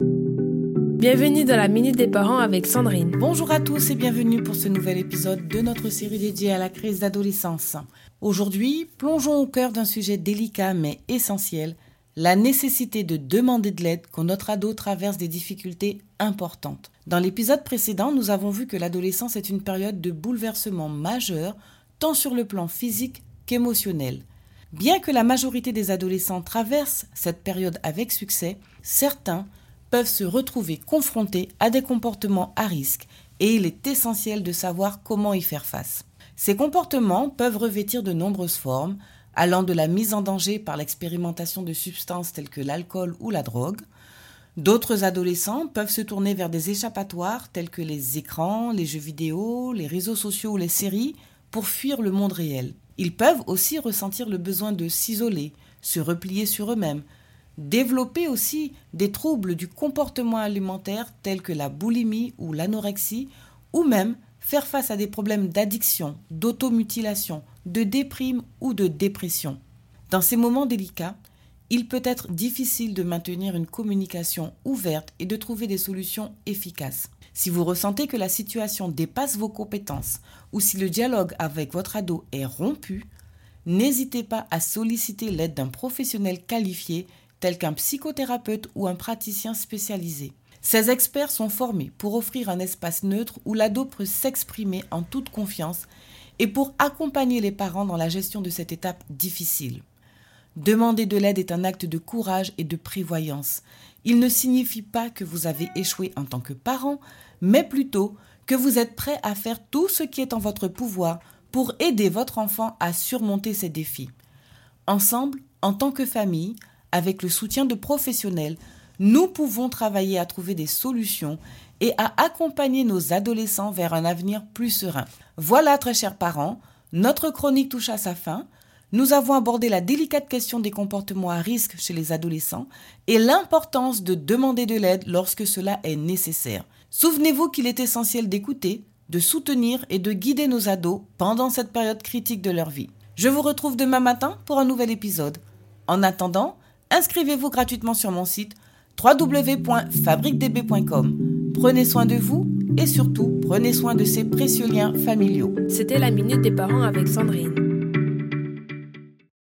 Bienvenue dans la Minute des Parents avec Sandrine. Bonjour à tous et bienvenue pour ce nouvel épisode de notre série dédiée à la crise d'adolescence. Aujourd'hui, plongeons au cœur d'un sujet délicat mais essentiel, la nécessité de demander de l'aide quand notre ado traverse des difficultés importantes. Dans l'épisode précédent, nous avons vu que l'adolescence est une période de bouleversement majeur, tant sur le plan physique qu'émotionnel. Bien que la majorité des adolescents traversent cette période avec succès, certains peuvent se retrouver confrontés à des comportements à risque et il est essentiel de savoir comment y faire face. Ces comportements peuvent revêtir de nombreuses formes, allant de la mise en danger par l'expérimentation de substances telles que l'alcool ou la drogue. D'autres adolescents peuvent se tourner vers des échappatoires tels que les écrans, les jeux vidéo, les réseaux sociaux ou les séries pour fuir le monde réel. Ils peuvent aussi ressentir le besoin de s'isoler, se replier sur eux-mêmes, Développer aussi des troubles du comportement alimentaire tels que la boulimie ou l'anorexie, ou même faire face à des problèmes d'addiction, d'automutilation, de déprime ou de dépression. Dans ces moments délicats, il peut être difficile de maintenir une communication ouverte et de trouver des solutions efficaces. Si vous ressentez que la situation dépasse vos compétences ou si le dialogue avec votre ado est rompu, n'hésitez pas à solliciter l'aide d'un professionnel qualifié tel qu'un psychothérapeute ou un praticien spécialisé. Ces experts sont formés pour offrir un espace neutre où l'ado peut s'exprimer en toute confiance et pour accompagner les parents dans la gestion de cette étape difficile. Demander de l'aide est un acte de courage et de prévoyance. Il ne signifie pas que vous avez échoué en tant que parent, mais plutôt que vous êtes prêt à faire tout ce qui est en votre pouvoir pour aider votre enfant à surmonter ces défis. Ensemble, en tant que famille, avec le soutien de professionnels, nous pouvons travailler à trouver des solutions et à accompagner nos adolescents vers un avenir plus serein. Voilà, très chers parents, notre chronique touche à sa fin. Nous avons abordé la délicate question des comportements à risque chez les adolescents et l'importance de demander de l'aide lorsque cela est nécessaire. Souvenez-vous qu'il est essentiel d'écouter, de soutenir et de guider nos ados pendant cette période critique de leur vie. Je vous retrouve demain matin pour un nouvel épisode. En attendant, inscrivez-vous gratuitement sur mon site www.fabriquedb.com. Prenez soin de vous et surtout prenez soin de ces précieux liens familiaux. C'était la minute des parents avec Sandrine.